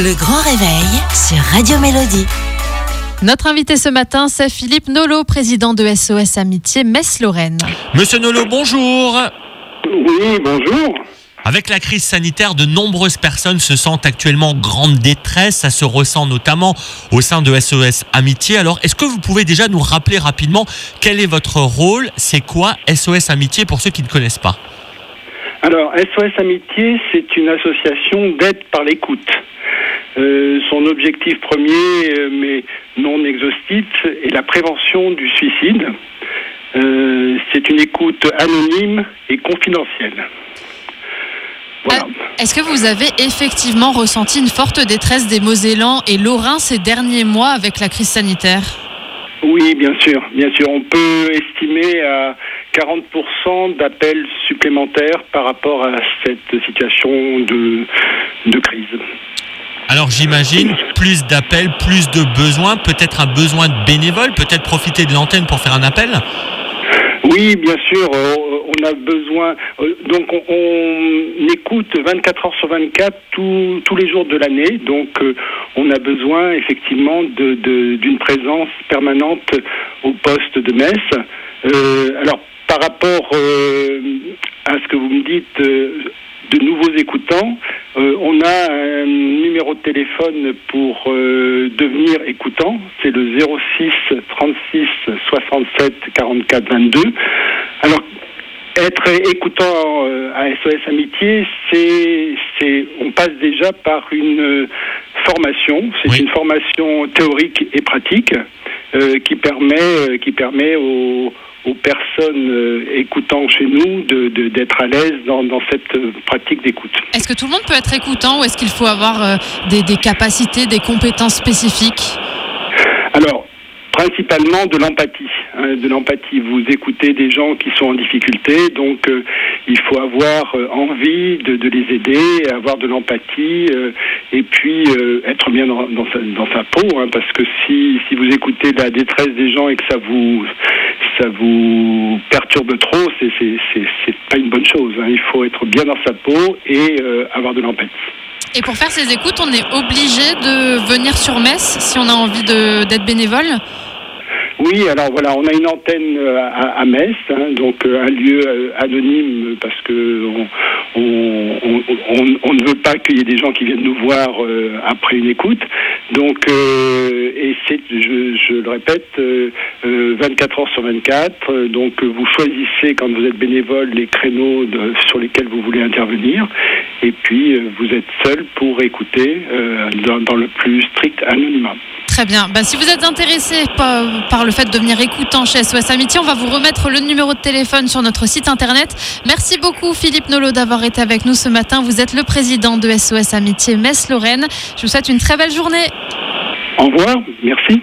Le grand réveil sur Radio Mélodie. Notre invité ce matin, c'est Philippe Nolot, président de SOS Amitié Metz-Lorraine. Monsieur Nolot, bonjour. Oui, bonjour. Avec la crise sanitaire, de nombreuses personnes se sentent actuellement en grande détresse. Ça se ressent notamment au sein de SOS Amitié. Alors, est-ce que vous pouvez déjà nous rappeler rapidement quel est votre rôle? C'est quoi SOS Amitié pour ceux qui ne connaissent pas? Alors, SOS Amitié, c'est une association d'aide par l'écoute. Euh, son objectif premier, euh, mais non exhaustif, est la prévention du suicide. Euh, c'est une écoute anonyme et confidentielle. Voilà. Est-ce que vous avez effectivement ressenti une forte détresse des Mosellans et Lorrains ces derniers mois avec la crise sanitaire? Oui, bien sûr, bien sûr. On peut estimer à 40% d'appels supplémentaires par rapport à cette situation de, de crise. Alors j'imagine plus d'appels, plus de besoins, peut-être un besoin de bénévoles, peut-être profiter de l'antenne pour faire un appel? Oui, bien sûr, euh, on a besoin. euh, donc, on, on écoute 24 heures sur 24 tous- tous les jours de l'année. Donc, euh, on a besoin effectivement de- de- d'une présence permanente au poste de Metz. Euh, alors, par rapport euh, à ce que vous me dites. euh, de nouveaux écoutants. Euh, on a un numéro de téléphone pour euh, devenir écoutant. C'est le 06 36 67 44 22. Alors, être écoutant euh, à SOS Amitié, c'est, c'est, on passe déjà par une formation. C'est Oui. une formation théorique et pratique qui permet, qui permet aux, aux personnes euh, écoutant chez nous de, de- d'être à l'aise dans, dans cette euh, pratique d'écoute. Est-ce que tout le monde peut être écoutant ou est-ce qu'il faut avoir euh, des, des capacités, des compétences spécifiques? Alors, principalement de l'empathie. hein, de l'empathie. Vous écoutez des gens qui sont en difficulté, donc euh, il faut avoir envie de, de les aider, avoir de l'empathie, et puis être bien dans, dans sa, dans sa peau, hein, parce que si, si vous écoutez la détresse des gens et que ça vous ça vous perturbe trop, c'est pas une bonne chose. hein. Il faut être bien dans sa peau et euh, avoir de l'empathie. Et pour faire ces écoutes, on est obligé de venir sur Metz si on a envie de- d'être bénévole? Oui, alors voilà, on a une antenne euh, à, à Metz, hein, donc euh, un lieu anonyme parce que on, on, on- on- on ne veut pas qu'il y ait des gens qui viennent nous voir euh, après une écoute. Donc, euh, et je, le répète, euh, euh, 24 heures sur 24. euh, donc, euh, vous choisissez quand vous êtes bénévole les créneaux sur lesquels vous voulez intervenir, et puis euh, vous êtes seul pour écouter euh, dans, dans le plus strict anonymat. Très bien. Bah, si vous êtes intéressé par, par le fait de devenir écoutant chez SOS Amitié, on va vous remettre le numéro de téléphone sur notre site internet. Merci beaucoup Philippe Nolot d'avoir été avec nous ce matin. Vous êtes le président de SOS Amitié Metz-Lorraine. Je vous souhaite une très belle journée. Au revoir, merci.